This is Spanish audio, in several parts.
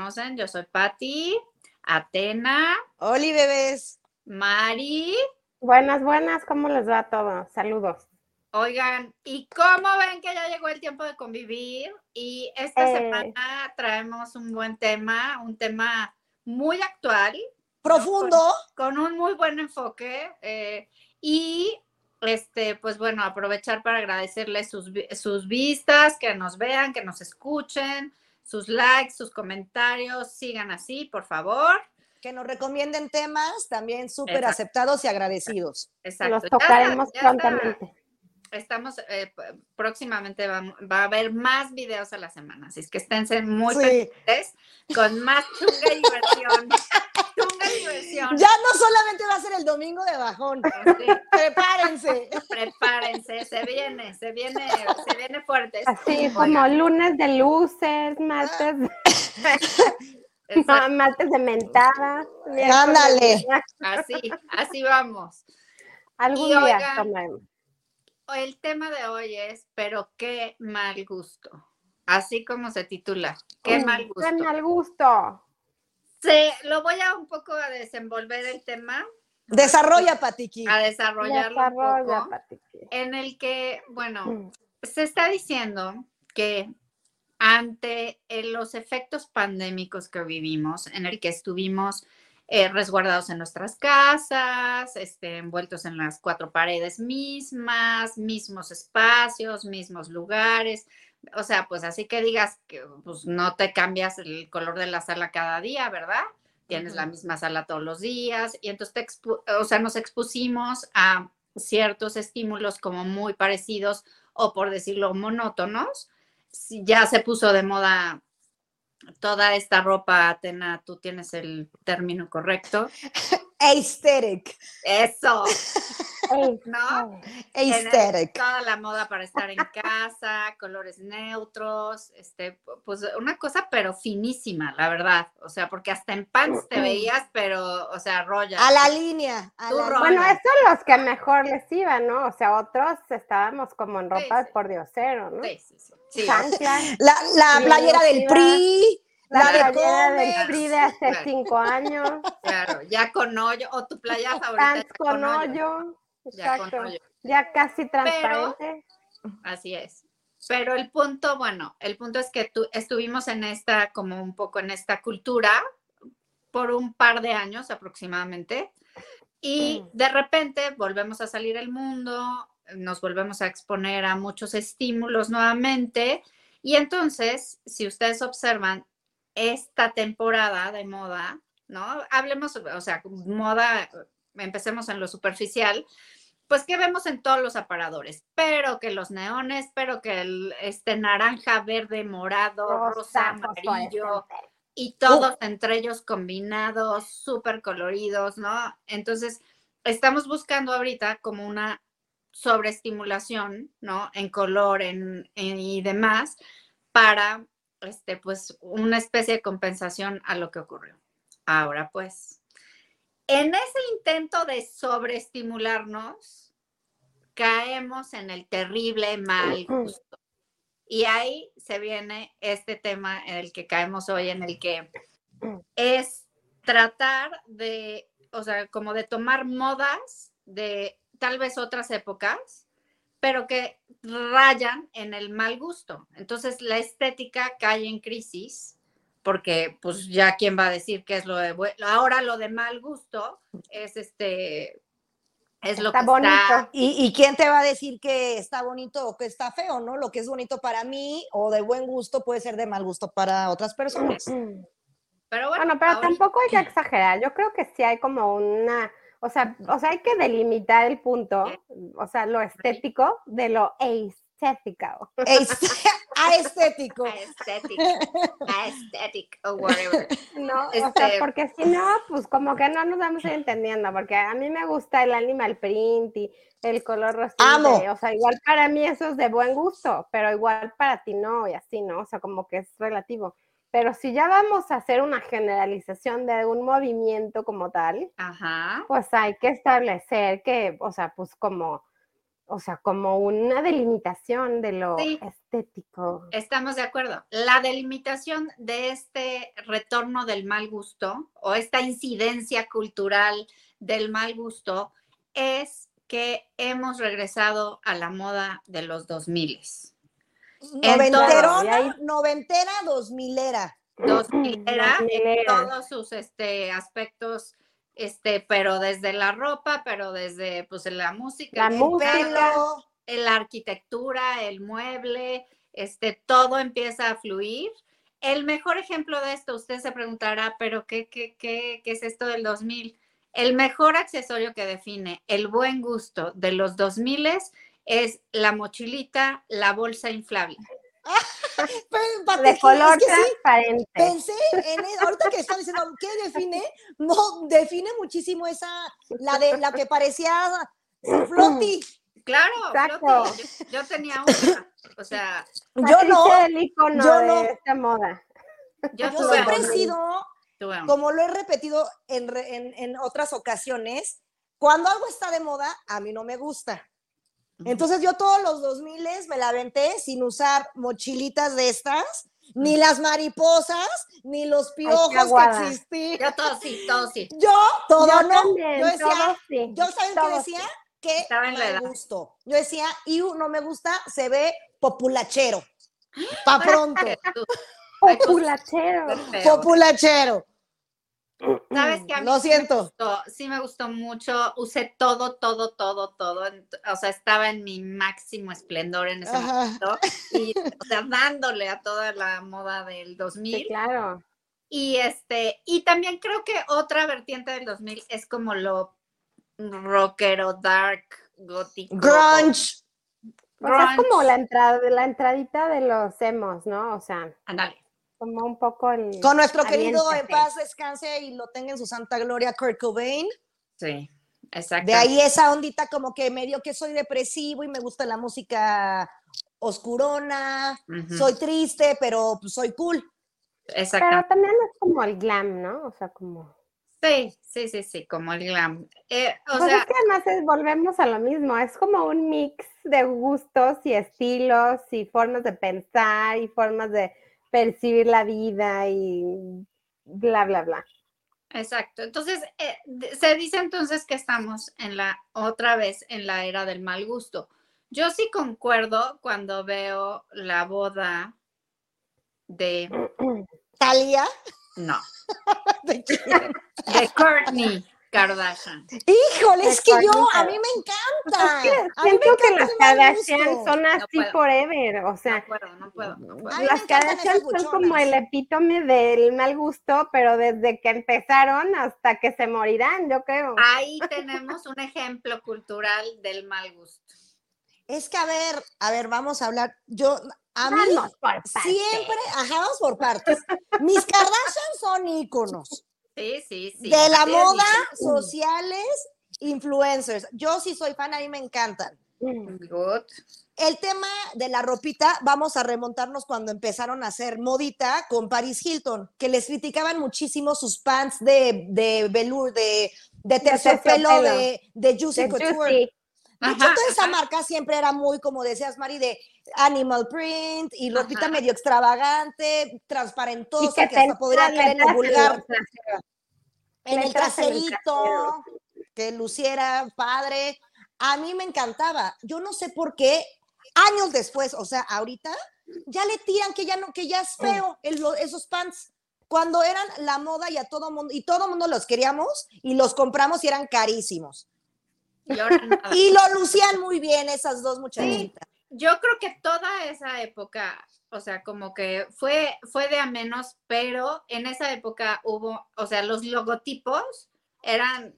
conocen, yo soy Patti, Atena, Oli, bebés. Mari. Buenas, buenas, ¿cómo les va todo? Saludos. Oigan, ¿y cómo ven que ya llegó el tiempo de convivir? Y esta Eh. semana traemos un buen tema, un tema muy actual, Profundo. con un muy buen enfoque. eh, y este, pues bueno, aprovechar para agradecerles sus, sus vistas, que nos vean, que nos escuchen, sus likes, sus comentarios, sigan así, por favor. Que nos recomienden temas también súper aceptados y agradecidos. Exacto. Los tocaremos ya prontamente. Estamos, eh, próximamente va, va a haber más videos a la semana, así es que esténse muy Sí. pendientes con más chunga y diversión. diversión. Ya no solamente va a ser el domingo de bajón. Sí, Prepárense. prepárense, se viene, se viene, se viene fuerte. Así Oigan, como lunes de luces, martes, martes de mentada. Ándale. así, así vamos. Algún Y día oigan, tomaremos. El tema de hoy es, pero qué mal gusto. Así como se titula, qué mal gusto. Qué mal gusto. Sí, lo voy a un poco a desenvolver el tema, Desarrolla, Patiqui. a desarrollarlo un Desarrolla, poco, Patiqui. en el que, bueno, Mm. se está diciendo que ante eh, los efectos pandémicos que vivimos, en el que estuvimos eh, resguardados en nuestras casas, este, envueltos en las cuatro paredes mismas, mismos espacios, mismos lugares, o sea, pues así que digas que pues, no te cambias el color de la sala cada día, ¿verdad? Tienes la misma sala todos los días y entonces te expu- o sea, nos expusimos a ciertos estímulos como muy parecidos o por decirlo monótonos. Ya se puso de moda toda esta ropa, Atena, tú tienes el término correcto. Aesthetic. Eso, ¿no? Aesthetic. Toda la moda para estar en casa, colores neutros, este, pu- pues una cosa pero finísima, la verdad. O sea, porque hasta en pants te veías, pero, o sea, roya. A la línea. A Tú, la Bueno, línea. eso los que mejor les iban, ¿no? O sea, otros estábamos como en Sí, ropa sí. por diosero, ¿no? Sí, sí, sí. Sí, La, la Sí, playera del iba- PRI. La La de playera de hace Claro. cinco años, claro, ya con hoyo, o tu playa favorita. ya con hoyo, Ya con hoyo. ya casi transparente. Así es. Pero el punto, bueno, el punto es que tú, estuvimos en esta, como un poco en esta cultura por un par de años aproximadamente. Y de repente volvemos a salir al mundo, nos volvemos a exponer a muchos estímulos nuevamente. Y entonces, si ustedes observan esta temporada de moda, ¿no? Hablemos, o sea, moda, empecemos en lo superficial, pues que vemos en todos los aparadores, pero que los neones, pero que el este naranja, verde, morado, rosa, Rosa, amarillo y todos entre ellos combinados, súper coloridos, ¿no? Entonces, estamos buscando ahorita como una sobreestimulación, ¿no? En color en, en- y demás, para, este, pues, una especie de compensación a lo que ocurrió. Ahora, pues, en ese intento de sobreestimularnos, caemos en el terrible mal gusto. Y ahí se viene este tema en el que caemos hoy, en el que es tratar de, o sea, como de tomar modas de tal vez otras épocas, pero que rayan en el mal gusto. Entonces la estética cae en crisis, porque pues ya quién va a decir qué es lo de bueno. Ahora lo de mal gusto es este, es lo Está que bonito. está ¿Y, y quién te va a decir que está bonito o que está feo, no? Lo que es bonito para mí o de buen gusto puede ser de mal gusto para otras personas. Pero bueno, Bueno, pero ahorita- tampoco hay que exagerar. Yo creo que sí hay como una, o sea, o sea, hay que delimitar el punto, o sea, lo estético de lo estético. Aes- Aestético. aesthetic, aesthetic or whatever. No, o Este- sea, porque si no, pues como que no nos vamos a ir entendiendo, porque a mí me gusta el animal print y el color rosa. Amo. O sea, igual para mí eso es de buen gusto, pero igual para ti no, y así, ¿no? O sea, como que es relativo. Pero si ya vamos a hacer una generalización de un movimiento como tal, Ajá. pues hay que establecer que, o sea, pues como, o sea, como una delimitación de lo Sí. estético. Estamos de acuerdo. La delimitación de este retorno del mal gusto o esta incidencia cultural del mal gusto es que hemos regresado a la moda de los 2000. Noventerona, Y ahí- noventera, dos milera. 2000 era en 2000 era. todos sus este, aspectos, este, pero desde la ropa, pero desde pues la música, La el música. pelo, la arquitectura, el mueble, este, todo empieza a fluir. El mejor ejemplo de esto, usted se preguntará, pero ¿qué, qué, qué, qué es esto del 2000? El mejor accesorio que define el buen gusto de los 2000 es la mochilita, la bolsa inflable. Pero, De es que color sí, transparente. Pensé en eso, ahorita que están diciendo, ¿qué define? No, define muchísimo esa, la de la que parecía Flotti. Claro, Exacto. Floti, yo, yo tenía una, o sea, Yo no, el icono yo de no. esta moda. yo yo siempre he sido, como lo he repetido en, re- en- en otras ocasiones, cuando algo está de moda, a mí no me gusta. Entonces yo todos los 2000 me la aventé sin usar mochilitas de estas, ni las mariposas, ni los piojos que existían. Yo todo sí, todo sí. Yo, todo Yo no. también, yo decía, todo sí, yo saben qué todo decía que edad. gusto. Yo decía, y no me gusta, se ve populachero. Pa pronto. Populachero. qué feo. Populachero. Sabes que a mí Lo sí me siento. gustó, sí me gustó mucho. Usé todo, todo, todo, todo. O sea, estaba en mi máximo esplendor en ese Ajá. momento. Y, o sea, dándole a toda la moda del 2000. Sí, claro. Y este, y también creo que otra vertiente del 2000 es como lo rockero, dark, gótico. Grunge. O sea, es como la entrada, la entradita de los emos, ¿no? O sea, Ándale. Como un poco el. Con nuestro querido en paz descanse y lo tenga en su santa gloria, Kurt Cobain. Sí, exacto. De ahí esa ondita como que medio que soy depresivo y me gusta la música oscurona, soy triste, pero pues, soy cool. Exacto. Pero también es como el glam, ¿no? O sea, como. Sí, sí, sí, sí, como el glam. Eh, o pues sea, es que además es- volvemos a lo mismo, es como un mix de gustos y estilos y formas de pensar y formas de percibir la vida y bla, bla, bla. exacto. Entonces, eh, se dice entonces que estamos en la, otra vez en la era del mal gusto. Yo sí concuerdo cuando veo la boda de, Talía. no, ¿De de Courtney Kardashian. Híjole, es que yo, a mí me encanta. Es que A mí me siento que las Kardashian son así puedo. forever, o sea, No puedo, no puedo, no las Kardashian son como el epítome del mal gusto, pero desde que empezaron hasta que se morirán, yo creo. Ahí tenemos un ejemplo cultural del mal gusto. Es que, a ver, a ver, vamos a hablar. Yo, a mí, Vamos por partes. siempre, ajá, vamos por partes. Mis Kardashian son íconos Sí, sí, sí. de la moda, sociales, influencers. Yo sí soy fan, a mí me encantan. Mm. Good. El tema de la ropita, vamos a remontarnos cuando empezaron a hacer modita con Paris Hilton, que les criticaban muchísimo sus pants de, de velour, de, de terciopelo, de, de Juicy De Couture. Juicy. Ajá, toda esa ajá. marca siempre era muy, como decías, Mari, de animal print y ropita Ajá. medio extravagante, transparentosa, que que hasta podría caer en lo vulgar. En el traserito, que luciera padre. A mí me encantaba. Yo no sé por qué, años después, o sea, ahorita, ya le tiran que ya no, que ya es feo el- esos pants. Cuando eran la moda y a todo mundo, y todo mundo los queríamos y los compramos y eran carísimos. Y ahora nada. Y lo lucían muy bien esas dos muchachitas. Yo creo que toda esa época, o sea, como que fue, fue de a menos, pero en esa época hubo, o sea, los logotipos eran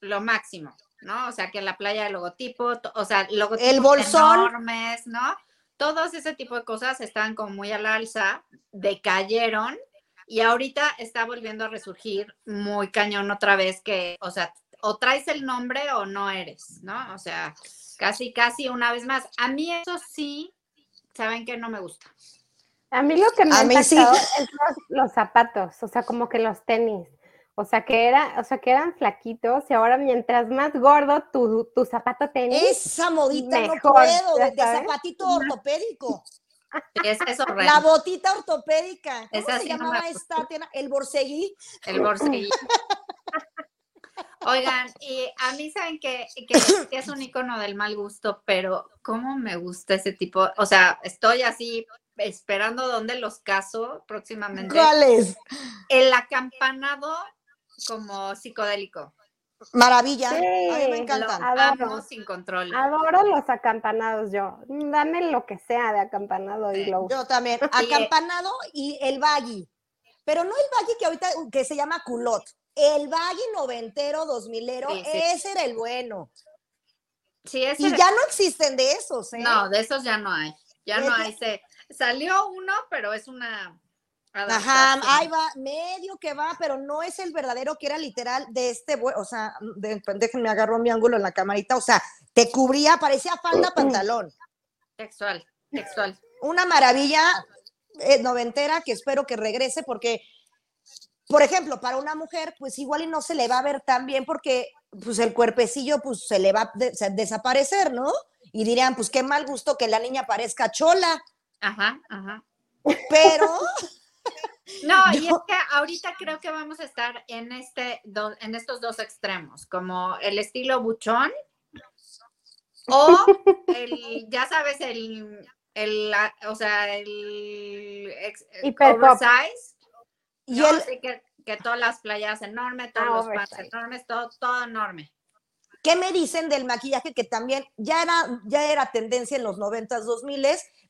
lo máximo, ¿no? O sea, que en la playa de logotipo, o sea, logotipos El bolsón. enormes, ¿no? Todos ese tipo de cosas estaban como muy al alza, decayeron y ahorita está volviendo a resurgir muy cañón otra vez que, o sea, o traes el nombre o no eres, ¿no? O sea, casi, casi una vez más. A mí eso sí, saben que no me gusta. A mí lo que me A ha mí sí. es los, los zapatos, o sea, como que los tenis. O sea, que era, o sea, que eran flaquitos y ahora mientras más gordo tu, tu zapato tenis. Esa modita no puedo, de, zapatito ortopédico. Es. La botita ortopédica. ¿Cómo Esa se sí no me llamaba esta? El borseguí. El bolsillo. Oigan, y a mí saben que, que, que es un icono del mal gusto, pero cómo me gusta ese tipo, o sea, estoy así esperando dónde los caso próximamente. ¿Cuál es? El acampanado como psicodélico. Maravilla. Sí, A mí me Lo encantan. Adoro. amo sin control. Adoro los acampanados yo. Dame lo que sea de acampanado y lo Yo también. Acampanado y el baggy. Pero no el baggy que ahorita que se llama culot. El baggy noventero, dos milero, Sí, sí. ese era el bueno. Sí, ese Y ya no existen de esos, ¿eh? No, de esos ya no hay. Ya no hay. Se, salió uno, pero es una. Ajá, ahí va, medio que va, pero no es el verdadero que era literal de este, o sea, de- déjenme agarro mi ángulo en la camarita, o sea, te cubría, parecía falda, pantalón. Textual, textual. Una maravilla eh, noventera que espero que regrese porque, por ejemplo, para una mujer, pues igual y no se le va a ver tan bien porque pues el cuerpecillo pues se le va a de- desaparecer, ¿no? Y dirían, pues qué mal gusto que la niña parezca chola, Ajá, ajá. pero No, y es que ahorita creo que vamos a estar en este en estos dos extremos, como el estilo buchón o el, ya sabes, el, el o sea, el Hiperpop. oversize, y ¿no? el, Así que, que todas las playas enormes, todos Ah, los pants enormes, todo, todo enorme. ¿Qué me dicen del maquillaje que también ya era, ya era tendencia en los 90s, 2000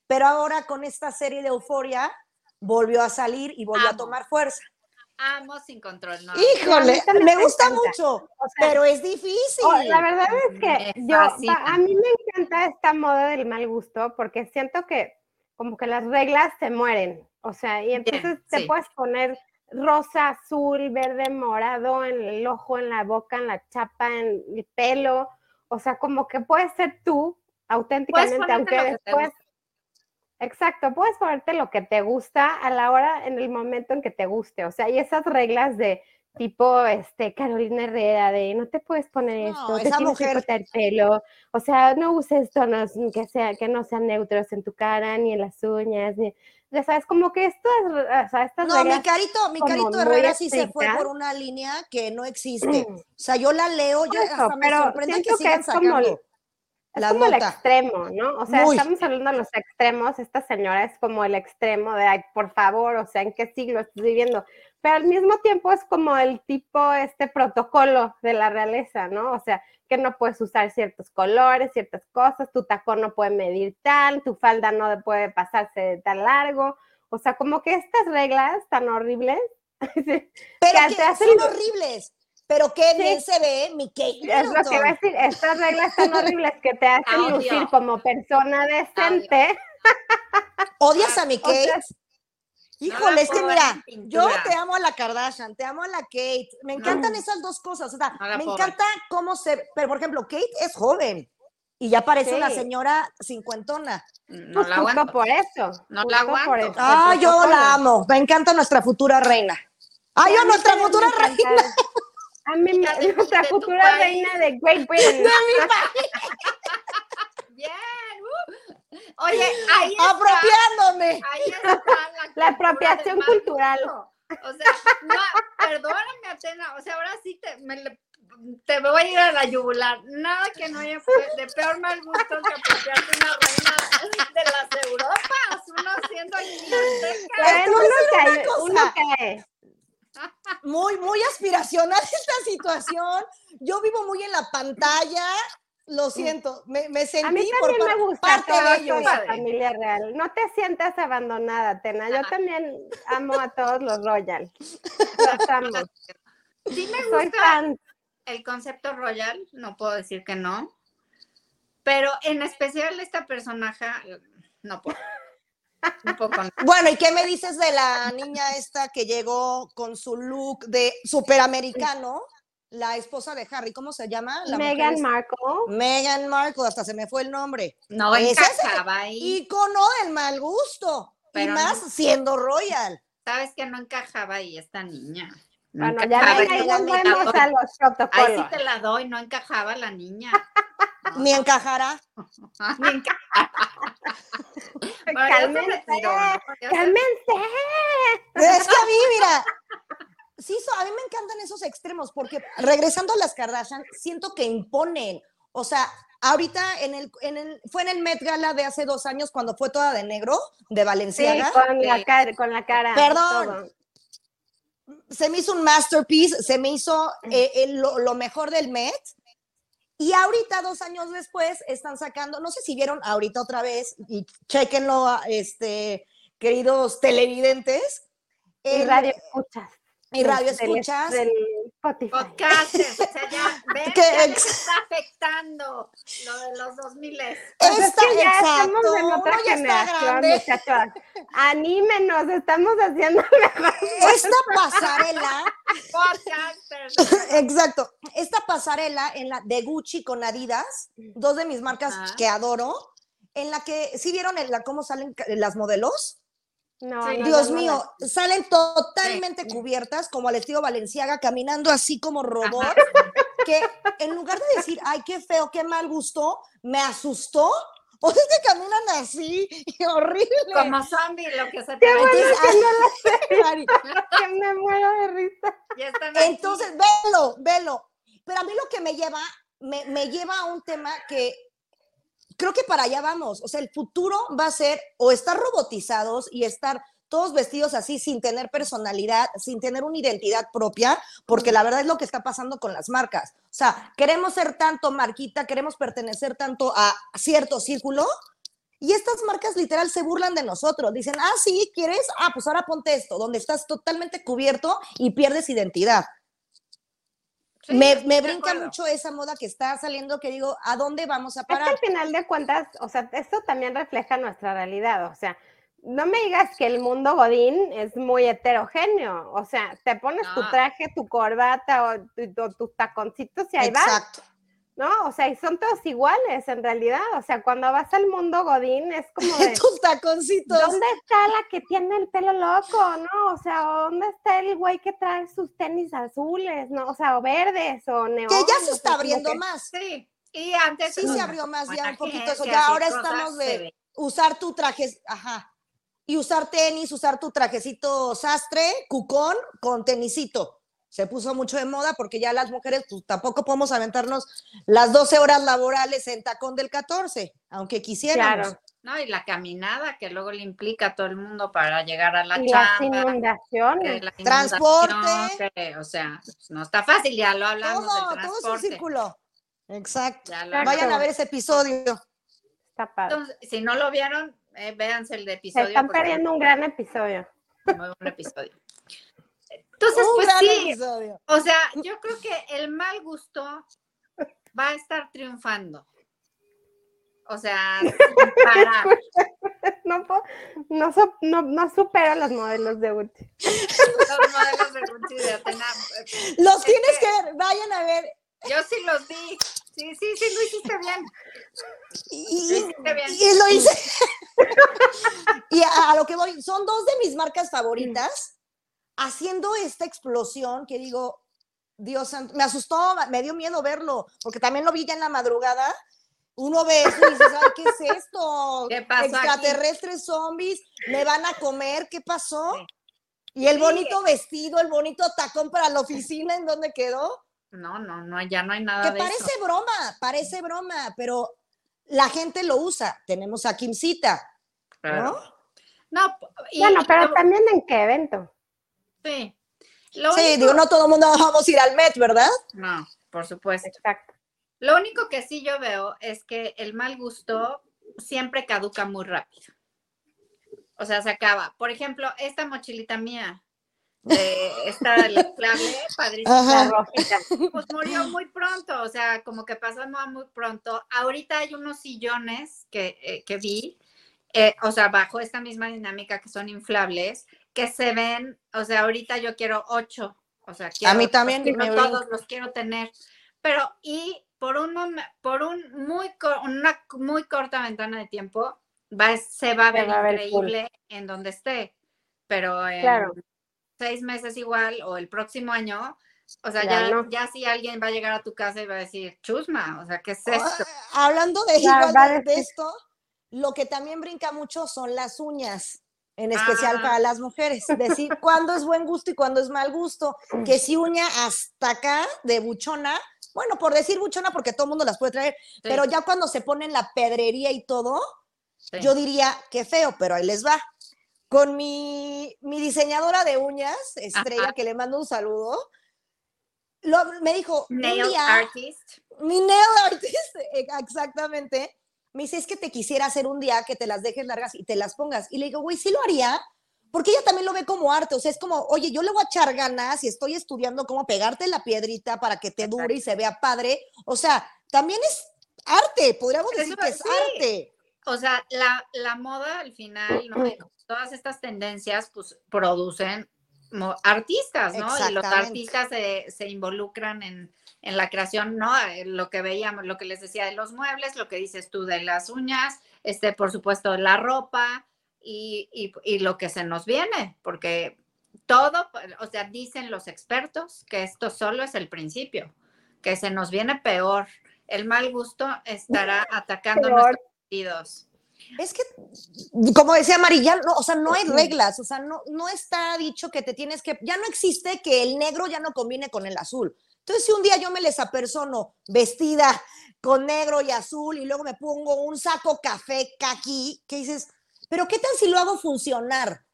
pero ahora con esta serie de Euforia volvió a salir y volvió a tomar fuerza? Amo sin control, no. Híjole, me gusta mucho, O sea, pero es difícil. Oh, la verdad es que yo, a mí me encanta esta moda del mal gusto porque siento que como que las reglas se mueren, o sea, y entonces te sí. puedes poner rosa, azul, verde, morado en el ojo, en la boca, en la chapa, en el pelo, o sea, como que puedes ser tú auténticamente, aunque después... Exacto, puedes ponerte lo que te gusta a la hora, en el momento en que te guste, o sea, y esas reglas de tipo, este, Carolina Herrera, de no te puedes poner No, esto, te tienes que cortar el pelo, o sea, no uses tonos que, sea, que no sean neutros en tu cara, ni en las uñas, ni, ya sabes, como que estas, o sea, estas No, mi carito, mi carito Herrera sí se fue por una línea que no existe. O sea, yo la leo, yo eso, hasta me pero sorprende que siento que es como el- sacando es la como el nota. extremo, ¿no? O sea, Muy. estamos hablando de los extremos, esta señora es como el extremo de, ay, por favor, o sea, ¿en qué siglo estás viviendo? Pero al mismo tiempo es como el tipo, este protocolo de la realeza, ¿no? O sea, que no puedes usar ciertos colores, ciertas cosas, tu tacón no puede medir tal, tu falda no puede pasarse de tan largo, o sea, como que estas reglas tan horribles, Pero que que te hacen- son horribles. Pero qué Sí. bien se ve mi Kate es lo que iba a decir, estas reglas tan horribles que te hacen Audio. lucir como persona decente. ¿Odias a mi O sea, Kate? Híjole, es que mira, yo te amo a la Kardashian, te amo a la Kate, me encantan esas dos cosas, o sea, No me encanta cómo se, pero por ejemplo, Kate es joven y ya parece una señora cincuentona. No Pues la aguanto. por eso. No la por aguanto. eso, Ah, yo la amo, me encanta nuestra futura reina. Ay, yo nuestra futura reina. A mí, de- nuestra de tu futura país. reina de Great Britain. Bien. Oye, ahí está. Apropiándome. Ahí está la, La apropiación cultural. O sea, no, perdóname, Atena, o sea, ahora sí te, me te voy a ir a la yugular. Nada que no haya de peor mal gusto que apropiarte una reina de las Europas, uno siendo guineateca. Pero te voy a uno cae, uno cae. Muy, muy aspiracional esta situación. Yo vivo muy en la pantalla. Lo siento, me, me sentí A mí por también me gusta parte de ellos. la familia real. No te sientas abandonada, Tena. Yo también amo a todos los royal. Los amo. Sí me Soy gusta fan. el concepto royal, no puedo decir que no, pero en especial esta personaje, no puedo. Un poco no. Bueno, ¿y qué me dices de la niña esta que llegó con su look de superamericano? La esposa de Harry, ¿cómo se llama? La mujer Meghan es- Markle. Meghan Markle, hasta se me fue el nombre. No Ese es el encajaba ahí. Ícono del mal gusto. Pero y más no. siendo royal. Sabes que no encajaba ahí esta niña. No Bueno, ya ven, ahí la volvemos doy. a los Ahí sí te la doy, no encajaba la niña. No, Ni encajará. ni. Bueno, se Cálmense, cálmense. Es que a mí, mira, sí, so- a mí me encantan esos extremos, porque regresando a las Kardashian, siento que imponen. O sea, ahorita en el, en el, fue en el Met Gala de hace dos años cuando fue toda de negro, de Sí, Valenciaga. con la Sí. cara, con la cara. Perdón. todo. se me hizo un masterpiece, se me hizo eh, el- lo, lo mejor del Met. Y ahorita, dos años después, están sacando, no sé si vieron ahorita otra vez, y chequenlo, este, queridos televidentes. Y el- radio escuchas. Y radio del- escuchas. Del Spotify. Podcasters, o sea, ya, ven, Que ya ex- está afectando lo de los 2000 Pues es Esta- que ya exacto, estamos en otra generación, muchachos. Anímenos, estamos haciendo mejor. Esta pasarela, exacto, esta pasarela en la de Gucci con Adidas, dos de mis marcas que adoro, en la que, ¿sí vieron en la, cómo salen las modelos? No, Sí. Dios no, no, mío, salen totalmente cubiertas, como al estilo Valenciaga, caminando así como robot, Ajá. que en lugar de decir, ay, qué feo, qué mal gustó, me asustó. O sea, que caminan así, y horrible. Como zombie, lo que se te bueno Entonces, que no lo Mari, que me muero de risa. Ya. Entonces, velo, velo. Pero a mí lo que me lleva, me, me lleva a un tema que creo que para allá vamos. O sea, el futuro va a ser o estar robotizados y estar todos vestidos así sin tener personalidad, sin tener una identidad propia, porque la verdad es lo que está pasando con las marcas. O sea, queremos ser tanto marquita, queremos pertenecer tanto a cierto círculo. Y estas marcas literal se burlan de nosotros. Dicen, ah, sí, ¿quieres? Ah, pues ahora ponte esto, donde estás totalmente cubierto y pierdes identidad. Sí, me me brinca acuerdo. mucho esa moda que está saliendo que digo, ¿a dónde vamos a Es que parar? al final de cuentas, o sea, esto también refleja nuestra realidad. O sea, no me digas que el mundo Godín es muy heterogéneo. O sea, te pones tu No. traje, tu corbata o, tu- o tus taconcitos y ahí vas. ¿No? O sea, y son todos iguales en realidad. O sea, cuando vas al mundo Godín es como de, Tus taconcitos. ¿dónde está la que tiene el pelo loco, no? O sea, ¿dónde está el güey que trae sus tenis azules, no? O sea, o verdes o neón. Que ya se está abriendo que- más. Sí, y antes Sí se abrió más ya un poquito eso. Ya ahora estamos de usar tu traje, ajá. Y usar tenis, usar tu trajecito sastre, cucón, con tenisito. Se puso mucho de moda porque ya las mujeres, pues tampoco podemos aventarnos las 12 horas laborales en tacón del 14, aunque quisiéramos. Claro. No, y la caminada que luego le implica a todo el mundo para llegar a la Y las chamba. inundaciones. la Transporte. que, o sea, pues, no está fácil, ya lo hablamos Todo, del todo es un círculo. Exacto. Vayan a ver ese episodio. Está padre. Entonces, si no lo vieron, eh, véanse el de Se episodio. están perdiendo un gran episodio. muy buen episodio. Entonces, Un pues sí, episodio. o sea, yo creo que el mal gusto va a estar triunfando. O sea, sin parar. No, no, no, no supero los modelos de Gucci. los modelos de Gucci de Atena. eh, Los Es tienes que- que ver, vayan a ver. Yo sí los vi. Sí, sí, sí, lo hiciste bien. Y, Lo hiciste bien. y lo hice. y a, a lo que voy, son dos de mis marcas favoritas haciendo esta explosión que digo, Dios santo, me asustó, me dio miedo verlo, porque también lo vi ya en la madrugada. Uno ve eso y dices, ay, ¿qué es esto? ¿Qué pasó aquí? Extraterrestres zombies, me van a comer, ¿qué pasó? Sí. Y el Sí. bonito vestido, el bonito tacón para la oficina, ¿en dónde quedó? No, no, no, ya no hay nada Que de parece eso. broma, parece broma, pero la gente lo usa. Tenemos a Kimcita, Claro. ¿no? No, y- bueno, pero también en qué evento. Sí. Lo Sí, único- digo, no todo el mundo vamos a ir al Met, ¿verdad? No, por supuesto. Exacto. Lo único que sí yo veo es que el mal gusto siempre caduca muy rápido. O sea, se acaba. Por ejemplo, esta mochilita mía, de esta del inflable, padrísima, Ajá. La rojita. pues murió muy pronto. O sea, como que pasó de moda muy pronto. Ahorita hay unos sillones que, eh, que vi, eh, o sea, bajo esta misma dinámica que son inflables, que se ven, o sea, ahorita yo quiero ocho. O sea, quiero, mí también, quiero me todos los quiero tener. Pero, y por un, por un muy, una muy corta ventana de tiempo, va, se va a ver va a ver increíble en donde esté. Pero en Claro. seis meses igual o el próximo año, o sea, Ya ya, no. ya si alguien va a llegar a tu casa y va a decir, chusma, o sea, ¿qué es esto? Ah, Hablando de, Ya, igual a de- esto, lo que también brinca mucho son las uñas, en especial Ah. para las mujeres. Decir cuándo es buen gusto y cuándo es mal gusto. Que si uña hasta acá de buchona, bueno, por decir buchona porque todo el mundo las puede traer, Sí, pero ya cuando se ponen la pedrería y todo, sí. yo diría que feo, pero ahí les va. Con mi, mi diseñadora de uñas, Estrella, Ajá. que le mando un saludo, lo- me dijo, Nail día, artist. mi nail artist, exactamente, me dice, es que te quisiera hacer un día que te las dejes largas y te las pongas. Y le digo, güey, sí lo haría, porque ella también lo ve como arte, o sea, es como, oye, yo le voy a echar ganas y estoy estudiando cómo pegarte la piedrita para que te dure y se vea padre. O sea, también es arte, podríamos decir Eso que es sí. arte. O sea, la, la moda al final, ¿no? Y todas estas tendencias, pues, producen artistas, ¿no? Y los artistas se, se involucran en, en la creación, ¿no? Eh, Lo que veíamos, lo que les decía de los muebles, lo que dices tú de las uñas, este, por supuesto, la ropa y, y- y lo que se nos viene, porque todo, o sea, dicen los expertos que esto solo es el principio, que se nos viene peor. El mal gusto estará atacando Peor. nuestros sentidos. Es que, como decía Mari, ya no, o sea, no hay reglas, o sea, no, no está dicho que te tienes que, ya no existe que el negro ya no combine con el azul. Entonces, si un día yo me les apersono vestida con negro y azul y luego me pongo un saco café caqui, que dices, pero ¿qué tal si lo hago funcionar?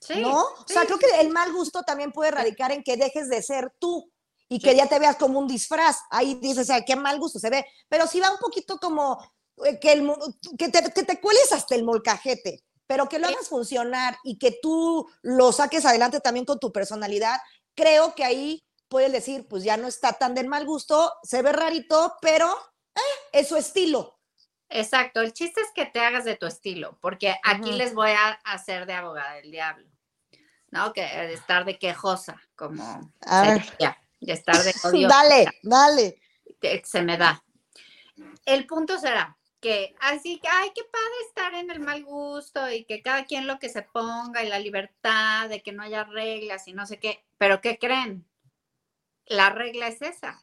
Sí, ¿No? O sea, sí, creo que el mal gusto también puede radicar en que dejes de ser tú y que ya te veas como un disfraz. Ahí dices, ay, qué mal gusto se ve. Pero si va un poquito como eh, que, el, que, te, que te cueles hasta el molcajete, pero que lo Sí. hagas funcionar y que tú lo saques adelante también con tu personalidad, creo que ahí puedes decir, pues ya no está tan del mal gusto, se ve rarito, pero eh, es su estilo. Exacto, el chiste es que te hagas de tu estilo, porque aquí les voy a hacer de abogada del diablo, ¿no? Que eh, estar de quejosa, como A se ver. diría, y estar de odiosa, Dale, dale. se me da. El punto será que así que, ay, qué padre estar en el mal gusto y que cada quien lo que se ponga y la libertad de que no haya reglas y no sé qué, pero ¿qué creen? La regla es esa.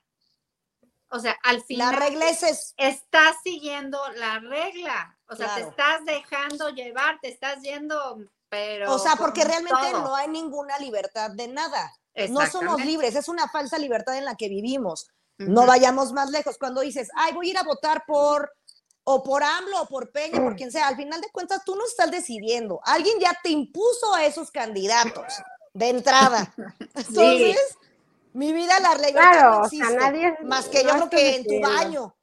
O sea, al La final regla es, es estás siguiendo la regla. O sea, te estás dejando llevar, te estás yendo, pero. o sea, porque realmente todo. no hay ninguna libertad de nada. No somos libres, es una falsa libertad en la que vivimos. No vayamos más lejos. Cuando dices, ay, voy a ir a votar por o por AMLO o por Peña, por quien sea, al final de cuentas tú no estás decidiendo. Alguien ya te impuso a esos candidatos de entrada. Entonces, mi vida la libertad Claro, no o sea, existe. nadie- más que yo no creo que en tu baño.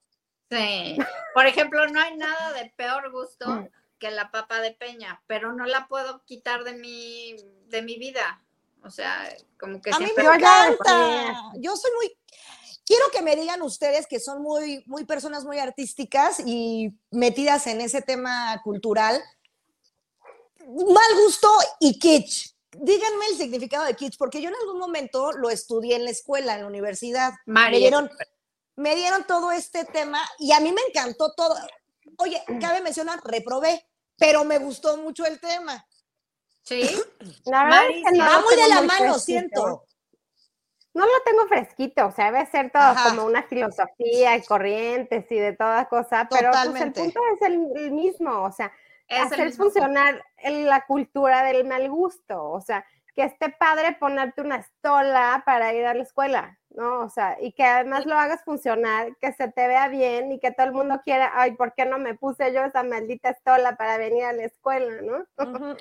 Sí. Por ejemplo, no hay nada de peor gusto Mm. que la papa de peña, pero no la puedo quitar de mi, de mi vida. O sea, como que A mí me encanta. Yo soy muy. Quiero que me digan ustedes que son muy, muy personas muy artísticas y metidas en ese tema cultural. Mal gusto y kitsch. Díganme el significado de kitsch, porque yo en algún momento lo estudié en la escuela, en la universidad. Me dieron, me dieron todo este tema y a mí me encantó todo. Oye, cabe mencionar, reprobé, pero me gustó mucho el tema. Sí. La verdad Mari, es que sí. no Va lo muy de tengo la muy mano, fresquito. siento. No lo tengo fresquito, o sea, debe ser todo Ajá. como una filosofía y corrientes y de toda cosa, pero pues, el punto es el, el mismo, o sea, Es hacer funcionar el- la cultura del mal gusto, o sea, que esté padre ponerte una estola para ir a la escuela, ¿no? O sea, y que además lo hagas funcionar, que se te vea bien y que todo el mundo quiera, ay, ¿por qué no me puse yo esa maldita estola para venir a la escuela, ¿no?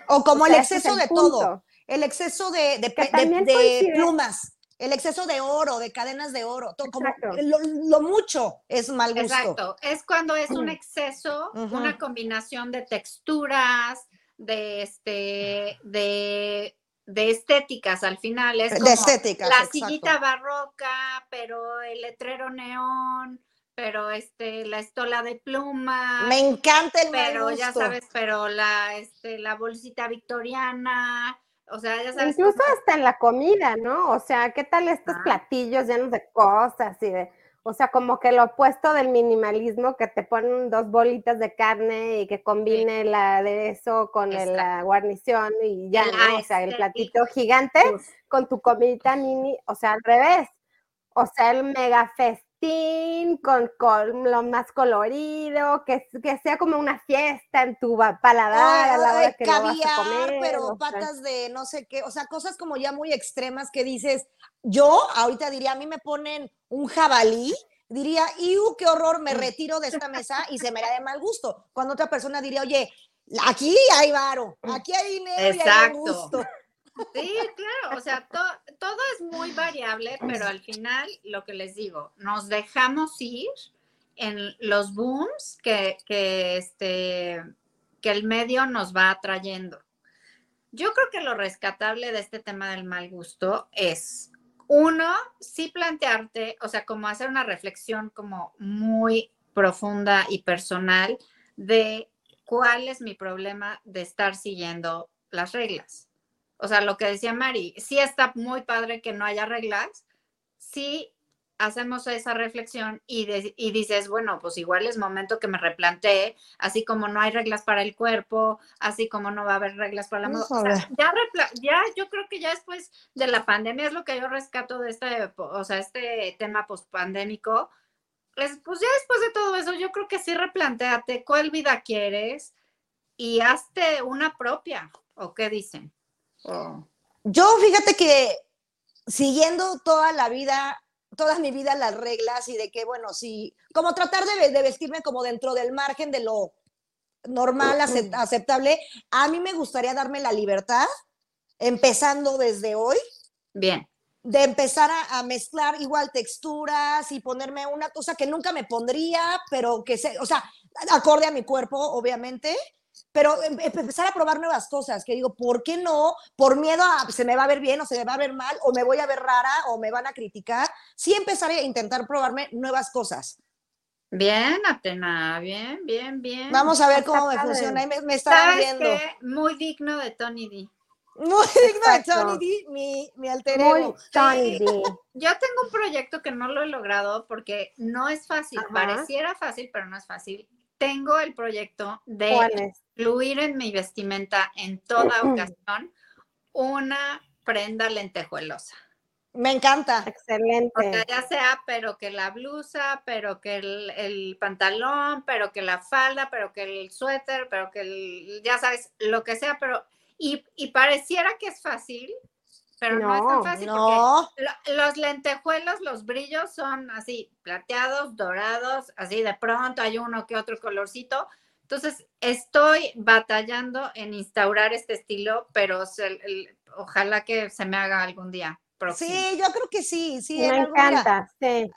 O como O el es exceso el de todo. El exceso de, de, de- también de plumas, el exceso de oro, de cadenas de oro, todo, como lo, lo mucho es mal gusto. Exacto, es cuando es un Mm. exceso, una combinación de texturas, de este, de, de estéticas al final. Es De estéticas, la exacto. sillita barroca, pero el letrero neón, pero este, la estola de pluma. Me encanta el mal pero ya sabes, pero la, este, la bolsita victoriana, o sea, ya sabes. Incluso hasta en la comida, ¿no? O sea, ¿qué tal estos Ah. platillos llenos de cosas y de, O sea, como que lo opuesto del minimalismo, que te ponen dos bolitas de carne y que combine el aderezo con el- la guarnición y ya, ¿no? O sea, el platito gigante Uf. con tu comidita mini, o sea, al revés. O sea, el mega festín con, con lo más colorido, que, que sea como una fiesta en tu paladar a la hora que lo vas a caviar, comer. pero o sea. patas de no sé qué, o sea, cosas como ya muy extremas que dices, yo ahorita diría, a mí me ponen un jabalí, diría, ¡iu, qué horror! Me retiro de esta mesa y se me hará de mal gusto. Cuando otra persona diría, oye, aquí hay varo, aquí hay dinero y hay Exacto. gusto. Sí, claro, o sea, to- todo es muy variable, pero al final, lo que les digo, nos dejamos ir en los booms que, que, este, que el medio nos va atrayendo. Yo creo que lo rescatable de este tema del mal gusto es, uno, sí plantearte, o sea, como hacer una reflexión como muy profunda y personal de cuál es mi problema de estar siguiendo las reglas. O sea, lo que decía Mari, sí está muy padre que no haya reglas, sí hacemos esa reflexión y, de- y dices, bueno, pues igual es momento que me replantee, así como no hay reglas para el cuerpo, así como no va a haber reglas para la moda. O sea, ya, ya yo creo que ya después de la pandemia es lo que yo rescato de este, o sea, este tema pospandémico. Es, pues ya después de todo eso, yo creo que sí replanteate cuál vida quieres y hazte una propia, ¿o qué dicen? Yo fíjate que siguiendo toda la vida, toda mi vida las reglas y de que, bueno, sí, como tratar de, ve- de vestirme como dentro del margen de lo normal, acep- aceptable, a mí me gustaría darme la libertad, empezando desde hoy, Bien. de empezar a, a mezclar igual texturas y ponerme una cosa que nunca me pondría, pero que se, o sea, acorde a mi cuerpo, obviamente, pero em- em- empezar a probar nuevas cosas, que digo, ¿por qué no? Por miedo a se me va a ver bien o se me va a ver mal o me voy a ver rara o me van a criticar, sí empezar a intentar probarme nuevas cosas. Bien, Atena, bien, bien, bien. Vamos a ver Está cómo me funciona. Ahí me, me ¿Sabes viendo. qué? Muy digno de Tony D. Muy digno de. Tony D, mi, mi alter Muy ego. Tony D. Yo tengo un proyecto que no lo he logrado porque no es fácil. Ajá. Pareciera fácil, pero no es fácil. Tengo el proyecto de incluir en mi vestimenta en toda ocasión una prenda lentejuelosa. Me encanta. O sea, Excelente. ya sea, pero que la blusa, pero que el, el pantalón, pero que la falda, pero que el suéter, pero que el, ya sabes, lo que sea, pero, y, y pareciera que es fácil, pero no, es tan No, fácil porque No, los lentejuelos, los brillos son así, plateados, dorados, así de pronto hay uno que otro colorcito. Entonces, estoy batallando en instaurar este estilo, pero se- el- ojalá que se me haga algún día próximo. sí, yo creo que sí, sí. Me encanta, sí.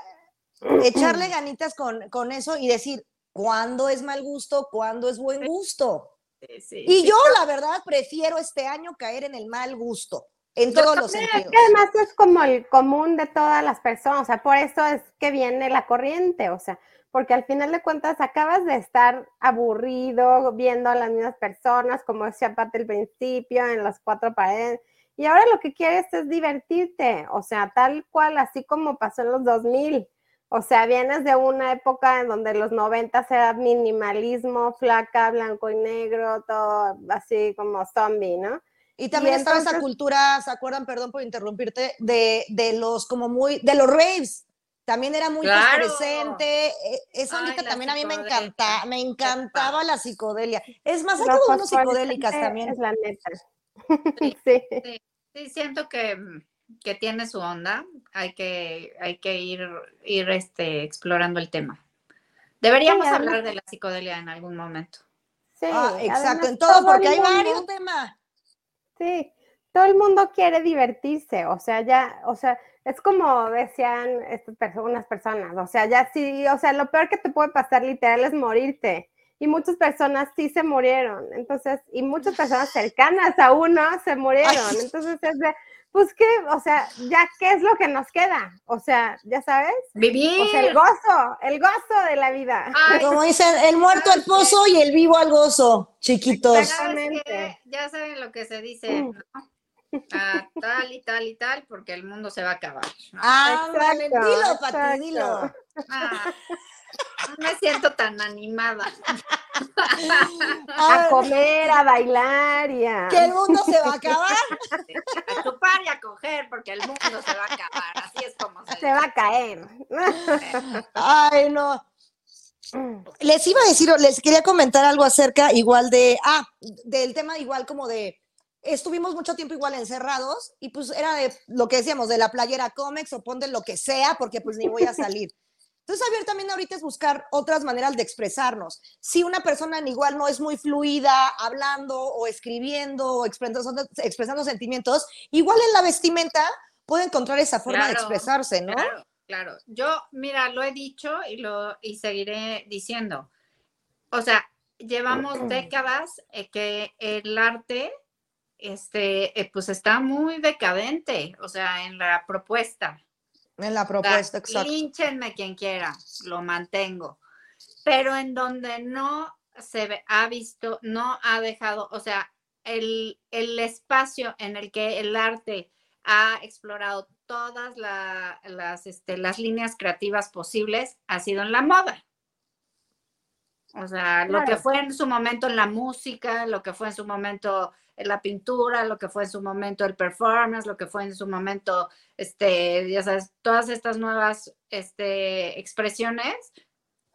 echarle ganitas con, con eso y decir cuándo es mal gusto, cuándo es buen gusto. Sí, sí, Y sí. yo, la verdad, prefiero este año caer en el mal gusto, en todos los sentidos. que además es como el común de todas las personas, o sea, por eso es que viene la corriente, o sea, porque al final de cuentas acabas de estar aburrido viendo a las mismas personas, como decía Pati al principio, en las cuatro paredes, y ahora lo que quieres es divertirte, o sea, tal cual, así como pasó en los 2000. O sea, vienes de una época en donde los 90 era minimalismo, flaca, blanco y negro, todo así como zombie, ¿no? Y también Y estaba esa entonces- cultura, ¿se acuerdan? Perdón por interrumpirte, de, de los como muy, de los raves. También era muy Claro. presente. e- Esa ondita también a mí me encanta, me encantaba la psicodelia. Es más, hay como unos psicodélicas también. Es la neta. Sí. sí. Sí, siento que, que tiene su onda. Hay que, hay que ir, ir este, explorando el tema. Deberíamos hablar de la psicodelia en algún momento. Sí, Ah, exacto, en todo, porque hay varios temas. Sí, todo el mundo quiere divertirse, o sea, ya, o sea, es como decían estas personas, unas personas, o sea, ya sí, o sea, lo peor que te puede pasar literal es morirte. Y muchas personas sí se murieron, entonces, y muchas personas cercanas a uno se murieron, entonces es de, pues qué, o sea, ya qué es lo que nos queda, o sea, ya sabes, Vivir. o sea, el gozo, el gozo de la vida. Ay, Como dicen, el muerto al pozo y el vivo al gozo, chiquitos. ¿sabes Exactamente. Ya saben lo que se dice, ¿no? Ah, tal y tal y tal, porque el mundo se va a acabar. ¿no? Ándale, Exacto, dilo, Pati, exacto. dilo. Ah, no me siento tan animada. A comer, a bailar y a... Que el mundo se va a acabar. A chupar y a coger, porque el mundo se va a acabar. Así es como se, Se va a caer. Ay, no. Les iba a decir, les quería comentar algo acerca igual de, ah, del tema igual como de, estuvimos mucho tiempo igual encerrados y pues era de lo que decíamos, de la playera cómics o ponte lo que sea porque pues ni voy a salir. Entonces, Javier, también ahorita es buscar otras maneras de expresarnos. Si una persona igual no es muy fluida hablando o escribiendo o expresando, expresando sentimientos, igual en la vestimenta puede encontrar esa forma de expresarse, ¿no? Claro, claro. Yo, mira, lo he dicho y lo y seguiré diciendo. O sea, llevamos décadas eh, que el arte, este, eh, pues está muy decadente, o sea, en la propuesta. En la propuesta, exacto. línchenme quien quiera, lo mantengo. Pero en donde no se ve- ha visto, no ha dejado, o sea, el, el espacio en el que el arte ha explorado todas la- las, este, las líneas creativas posibles ha sido en la moda. O sea, lo que Claro. fue en su momento en la música, lo que fue en su momento en la pintura, lo que fue en su momento el performance, lo que fue en su momento, este, ya sabes, todas estas nuevas este, expresiones,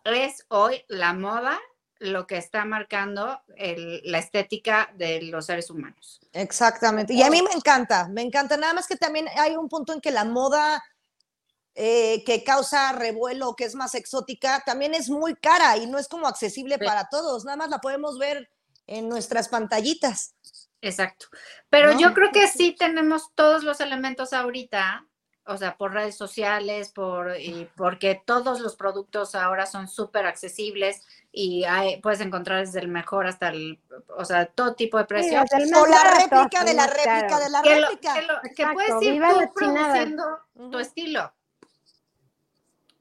es hoy la moda lo que está marcando el- la estética de los seres humanos. Exactamente. Y a mí me encanta, me encanta. Nada más que también hay un punto en que la moda eh, que causa revuelo, que es más exótica, también es muy cara y no es como accesible Sí. para todos. Nada más la podemos ver en nuestras pantallitas. Exacto. Pero ¿No? yo creo que sí tenemos todos los elementos ahorita, o sea, por redes sociales, por y porque todos los productos ahora son súper accesibles y hay- puedes encontrar desde el mejor hasta el, o sea, todo tipo de Sí, precios. más O la réplica de la réplica de la que, lo- réplica. que lo- que puedes ir tú produciendo tu estilo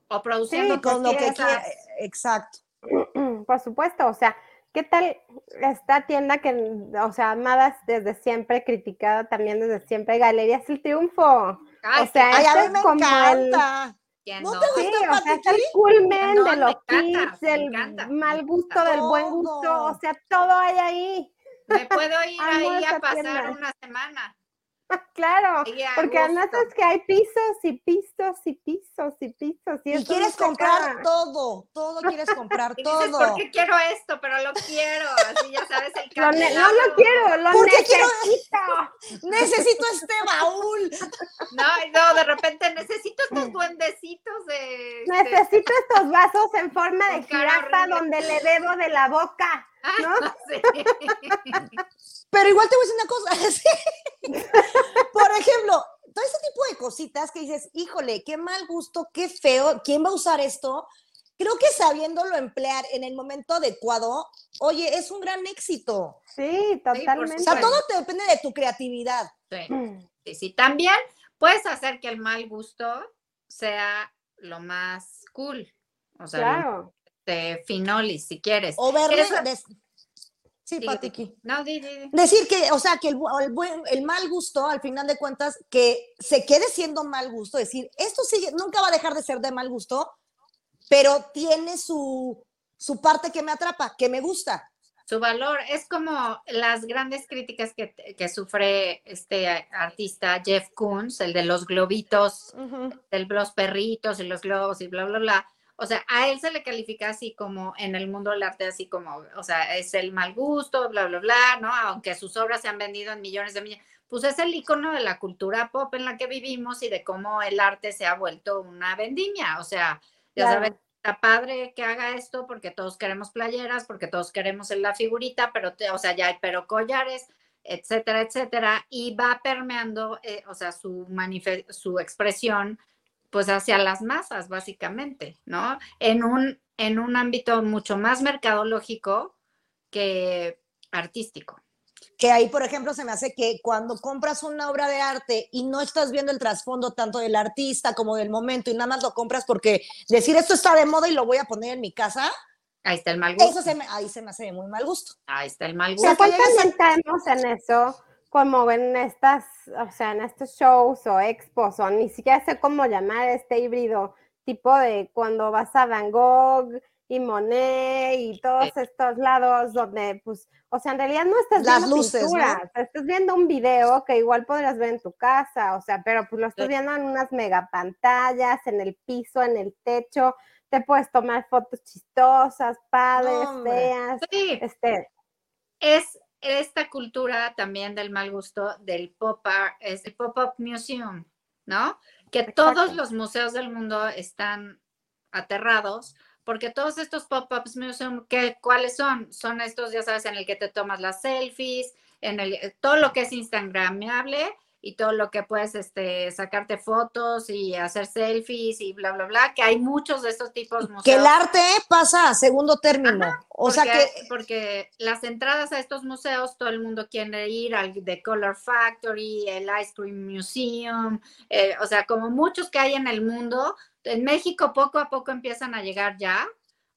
o produciendo Sí, con lo que quiera. Exacto. Por supuesto, o sea, ¿qué tal esta tienda que, o sea, amadas desde siempre, criticada también desde siempre, Galerías El Triunfo? Ay, o sea, Ay, a mí es me como el- encanta. ¿quién ¿no no? te Sí, gusta, o sea, es el culmen No, de me los tips, me del me mal gusto, del buen gusto, o sea, todo hay ahí. Me puedo ir ahí a pasar tienda. una semana. Claro, a porque además es que hay pisos y pisos y pisos y pisos. Y, Y quieres comprar todo, todo quieres comprar, Y dices, todo. ¿por qué quiero esto? Pero lo quiero. Así ya sabes el ne- no lo quiero, lo ¿Por qué quiero- necesito. Necesito este baúl. No, de repente necesito estos duendecitos de. este, Necesito estos vasos en forma de jirafa donde le bebo de la boca. ¿No? sí. Pero igual te voy a decir una cosa. sí. Por ejemplo, todo ese tipo de cositas que dices, híjole, qué mal gusto, qué feo, ¿quién va a usar esto? Creo que sabiéndolo emplear en el momento adecuado, oye, es un gran éxito. Sí, totalmente. O sea, todo te depende de tu creatividad. Sí, Mm, sí, sí. También puedes hacer que el mal gusto sea lo más cool. O sea, Claro. De finolis, si quieres. O verle. Eso- des- Sí, Patiki. No, di, di, di. Decir que, o sea, que el, el buen, el mal gusto, al final de cuentas, que se quede siendo mal gusto, decir, esto sigue, nunca va a dejar de ser de mal gusto, pero tiene su, su parte que me atrapa, que me gusta. Su valor es como las grandes críticas que, que sufre este artista Jeff Koons, el de los globitos, de los perritos y los globos y bla, bla, bla. O sea, a él se le califica así como en el mundo del arte, así como, o sea, es el mal gusto, bla, bla, bla, ¿no? Aunque sus obras se han vendido en millones de millones, pues es el icono de la cultura pop en la que vivimos y de cómo el arte se ha vuelto una vendimia. O sea, ya Claro. sabes, está padre que haga esto porque todos queremos playeras, porque todos queremos la figurita, pero, te- o sea, ya hay pero collares, etcétera, etcétera, y va permeando, eh, o sea, su, su expresión, pues hacia las masas, básicamente, ¿no? En un, en un ámbito mucho más mercadológico que artístico. Que ahí, por ejemplo, se me hace que cuando compras una obra de arte y no estás viendo el trasfondo tanto del artista como del momento y nada más lo compras porque decir esto está de moda y lo voy a poner en mi casa, Ahí está el mal gusto. eso se me, ahí se me hace de muy mal gusto. Ahí está el mal O sea, gusto. que Igual llegues a- también caemos en eso, como en estas, o sea, en estos shows o expos, o ni siquiera sé cómo llamar este híbrido tipo de cuando vas a Van Gogh y Monet y todos estos lados donde, pues, o sea, en realidad no estás Las viendo luces, ¿no? estás viendo un video que igual podrías ver en tu casa, o sea, pero pues lo estás viendo en unas megapantallas, en el piso, en el techo, te puedes tomar fotos chistosas, padres, hombre. feas, Sí, este, es esta cultura también del mal gusto del pop art, es el pop-up museum, ¿no? Que todos los museos del mundo están aterrados porque todos estos pop-ups museum, ¿qué, ¿cuáles son? Son estos, ya sabes, en el que te tomas las selfies, en el, eh, todo lo que es instagramable y todo lo que puedes este, sacarte fotos y hacer selfies y bla, bla, bla, que hay muchos de estos tipos museos. Que el arte pasa a segundo término. o sea que Porque las entradas a estos museos, todo el mundo quiere ir al The Color Factory, el Ice Cream Museum, eh, o sea, como muchos que hay en el mundo. En México poco a poco empiezan a llegar ya.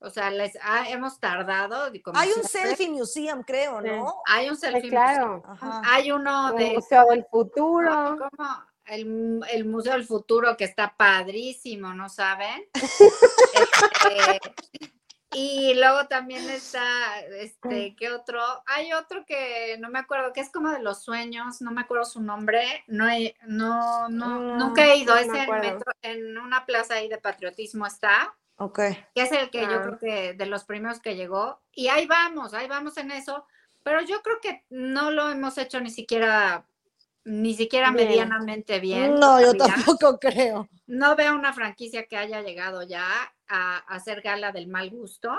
O sea, les ha- hemos tardado. hay un siempre. selfie museum, creo, ¿no? Hay un selfie claro, Ajá. Hay uno un de museo del futuro. como el, el Museo del Futuro que está padrísimo, ¿no saben? Este, y luego también está, este, ¿qué otro? Hay otro que no me acuerdo, que es como de los sueños, no me acuerdo su nombre, no he, no, no, Mm, nunca he ido, no es me en, metro- en una plaza ahí de patriotismo está, Ok. que es el que yo Ah. creo que de los primeros que llegó, y ahí vamos, ahí vamos en eso, pero yo creo que no lo hemos hecho ni siquiera, ni siquiera Bien. medianamente bien. No, yo tampoco creo. No veo una franquicia que haya llegado ya a, a hacer gala del mal gusto.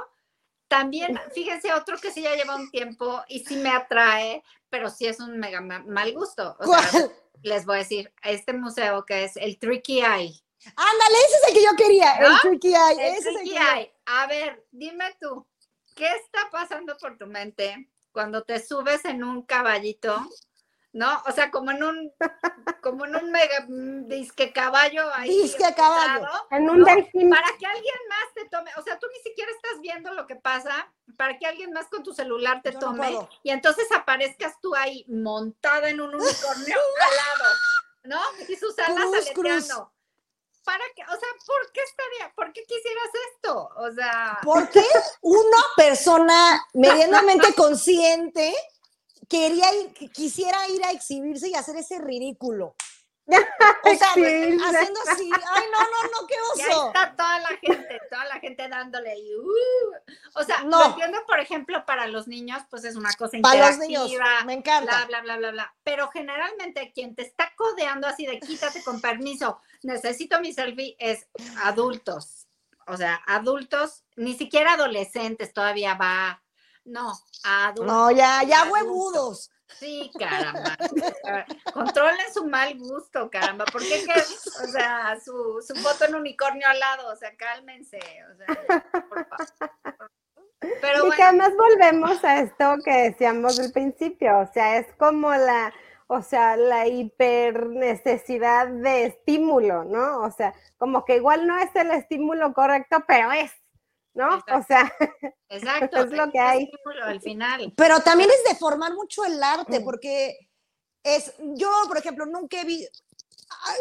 También, fíjense, otro que sí ya lleva un tiempo y sí me atrae, pero sí es un mega ma- mal gusto. O sea, les voy a decir, este museo que es el Tricky Eye. Ándale, ese es el que yo quería, el tricky eye. El ese es el Tricky que yo- Eye. A ver, dime tú, ¿qué está pasando por tu mente cuando te subes en un caballito? ¿No? O sea, como en un, como en un mega mm, disque caballo ahí. Disque caballo. En un ¿no? delfín. para que alguien más te tome, o sea, tú ni siquiera estás viendo lo que pasa, para que alguien más con tu celular te Yo tome y entonces aparezcas tú ahí montada en un unicornio al lado, ¿no? Y sus alas Cruz, cruz. Para que, o sea, ¿por qué estaría, por qué quisieras esto? O sea, Porque una persona medianamente consciente quería ir, quisiera ir a exhibirse y hacer ese ridículo. O sea, haciendo así, ay, no, no, no, qué y ahí oso. está toda la gente, toda la gente dándole y, uh. o sea, No. lo entiendo, por ejemplo, para los niños, pues es una cosa Para los interactiva. niños, me encanta. bla, bla, bla, bla, bla. Pero generalmente quien te está codeando así de quítate con permiso, necesito mi selfie, es adultos. O sea, adultos, ni siquiera adolescentes todavía va. No, adultos. No, ya, ya adultos. huevudos. Sí, caramba. Controlen su mal gusto, caramba. ¿Por qué que, o sea, su, su foto en unicornio al lado? O sea, cálmense. O sea, por favor. Pero y que además volvemos a esto que decíamos del principio, o sea, es como la, o sea, la hiper necesidad de estímulo, ¿no? O sea, como que igual no es el estímulo correcto, pero es, ¿no? O sea, exacto. es lo que hay. Al final. Pero también es deformar mucho el arte, Mm. porque es, yo, por ejemplo, nunca he visto,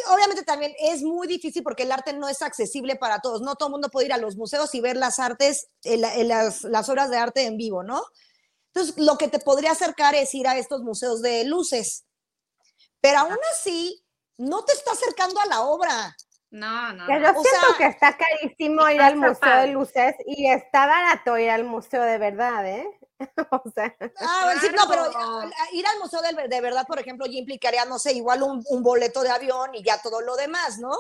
obviamente también es muy difícil porque el arte no es accesible para todos, no todo el mundo puede ir a los museos y ver las artes, en la- en las, las obras de arte en vivo, ¿no? Entonces, lo que te podría acercar es ir a estos museos de luces, pero aún así, no te está acercando a la obra. No, no. no. yo o siento sea, que está carísimo ir al museo de luces y está barato ir al museo de verdad, ¿eh? o sea, Ah, sí, no, pero ir al museo de, de verdad, por ejemplo, ya implicaría, no sé, igual un, un boleto de avión y ya todo lo demás, ¿no?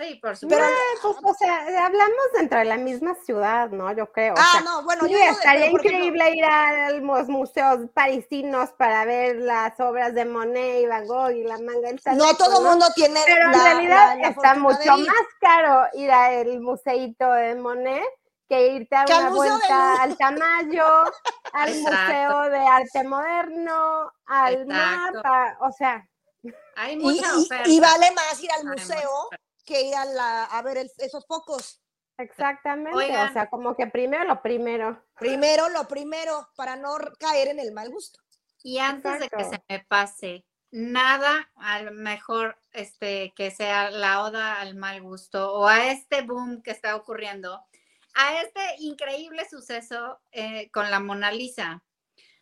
Sí, por Pero, supuesto. pues, o sea, hablamos dentro de la misma ciudad, ¿no? Yo creo. o ah, sea, no, bueno, Sí, yo estaría pero, increíble ir a los museos parisinos para ver las obras de Monet y Van Gogh y la manga del No todo el ¿no? mundo tiene Pero en realidad la- la está mucho más caro ir al museito de Monet que irte a una de vuelta al Tamayo, al Exacto. Museo de Arte Moderno, al Exacto. mapa, o sea, Hay Y, mucha y- oferta. y vale más ir al Hay museo. Que ir a, la- a ver el- esos focos. exactamente, Oigan. o sea, como que primero lo primero. Primero, lo primero, para no caer en el mal gusto. Y antes de que se me pase, nada, a lo mejor este, que sea la oda al mal gusto o a este boom que está ocurriendo, a este increíble suceso eh, con la Mona Lisa.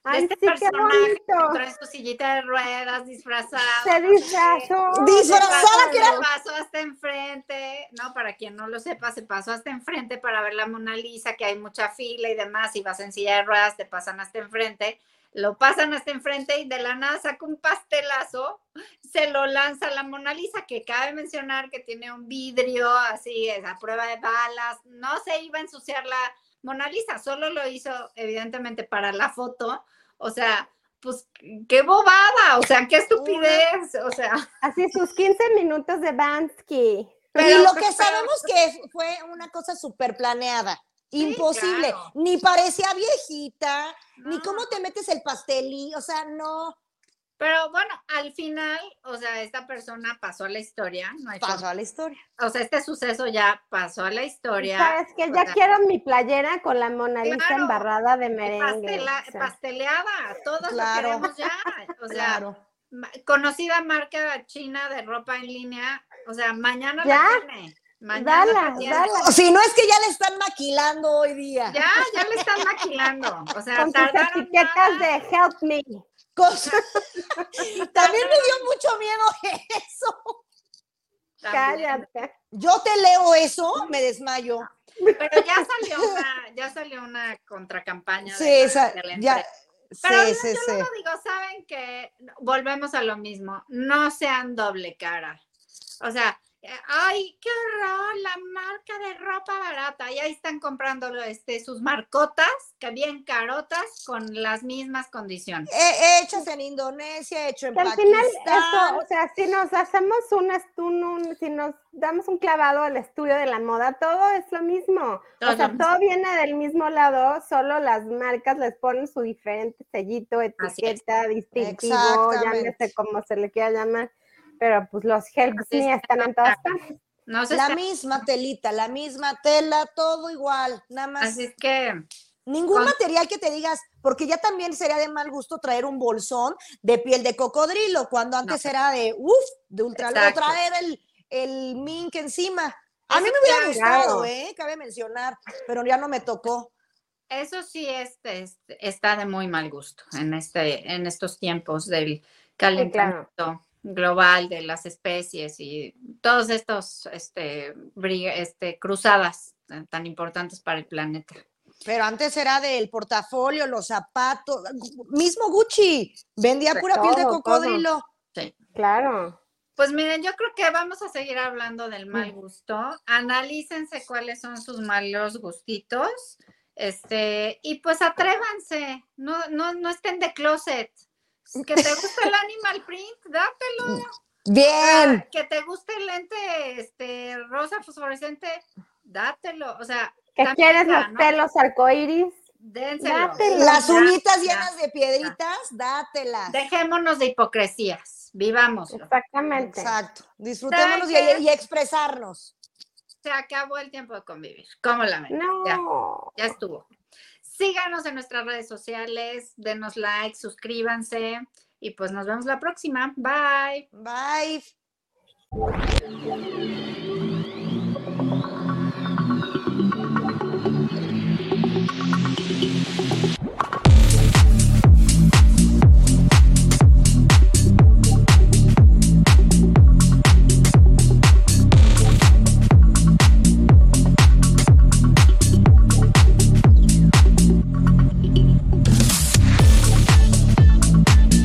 Ay, este sí, personaje que trae su sillita de ruedas disfrazado. Se disfrazó. Disfrazada Se que era- pasó hasta enfrente, no, para quien no lo sepa, se pasó hasta enfrente para ver la Mona Lisa, que hay mucha fila y demás, y vas en silla de ruedas, te pasan hasta enfrente, lo pasan hasta enfrente y de la nada saca un pastelazo, se lo lanza a la Mona Lisa, que cabe mencionar que tiene un vidrio, así, es a prueba de balas, no se iba a ensuciar la Mona Lisa, solo lo hizo evidentemente para la foto, o sea, pues qué bobada, o sea, qué estupidez, o sea. Así sus 15 minutos de Bansky. Pero- y lo que sabemos que fue una cosa súper planeada. Imposible. claro. Ni parecía viejita, ni cómo te metes el pastelí, o sea, no Pero bueno, al final, o sea, esta persona pasó a la historia, no hay pasó forma. a la historia. O sea, este suceso ya pasó a la historia. Sabes que ya sea, quiero mi playera con la Mona Lisa Claro. embarrada de merengue. pastela- o sea. pasteleada, todos Claro. lo queremos ya. O sea, Claro. ma- conocida marca china de ropa en línea, o sea, mañana Ya. la tiene. Mañana Dala, dala. O si no es que ya le están maquilando hoy día. Ya, ya le están maquilando. O sea, Con tardaron etiquetas nada. de Help Me. Cosa- También me dio mucho miedo eso. También. Cállate. Yo te leo eso, me desmayo. Pero ya salió una, ya salió una contracampaña. Sí, esa- de la ya. Sí, Pero yo, sí, yo sí. luego digo, ¿saben que Volvemos a lo mismo, no sean doble cara. O sea, ay, qué horror, la marca de ropa barata. Y ahí están comprando este, sus marcotas, que bien carotas, con las mismas condiciones. He- hechas en Indonesia, hecho en Que al final, Pakistán. eso, o sea, si nos hacemos un, un- si nos damos un clavado al estudio de la moda, todo es lo mismo. Todo o sea, mismo. todo viene del mismo lado, solo las marcas les ponen su diferente sellito, etiqueta, distintivo, llámese como se le quiera llamar, pero pues los Help Así es. Me están en todas partes. No sé La si- misma telita, la misma tela, todo igual, nada más. Así es que, Ningún con- material que te digas, porque ya también sería de mal gusto traer un bolsón de piel de cocodrilo, cuando antes era de, uff, de ultra Exacto. traer el, el mink encima. A mí me hubiera claro. gustado, ¿eh? Cabe mencionar, pero ya no me tocó. eso sí este, este, está de muy mal gusto en, este, en estos tiempos del calentamiento global de las especies y todos estos este, este, cruzadas tan- tan importantes para el planeta. Pero antes era del portafolio, los zapatos, mismo Gucci, vendía De pura piel de cocodrilo. Claro. Pues miren, yo creo que vamos a seguir hablando del mal gusto. Analícense cuáles son sus malos gustitos. Este, y pues atrévanse, no, no, no estén de closet. Que te gusta el animal print, dátelo. Bien. Ah, Que te guste el lente este, rosa fosforescente, dátelo. O sea, Que quieres los ¿no? pelos arcoíris, Dénselo. Dátelo. Las Ya, uñitas ya. llenas de piedritas, dátelas. Dejémonos de hipocresías, vivámoslo. exactamente. Exacto. Disfrutémonos y, y expresarnos. Se acabó el tiempo de convivir. ¿Cómo la ven? Ya. No. ya estuvo. Síganos en nuestras redes sociales, denos like, suscríbanse y pues nos vemos la próxima. Bye. Bye.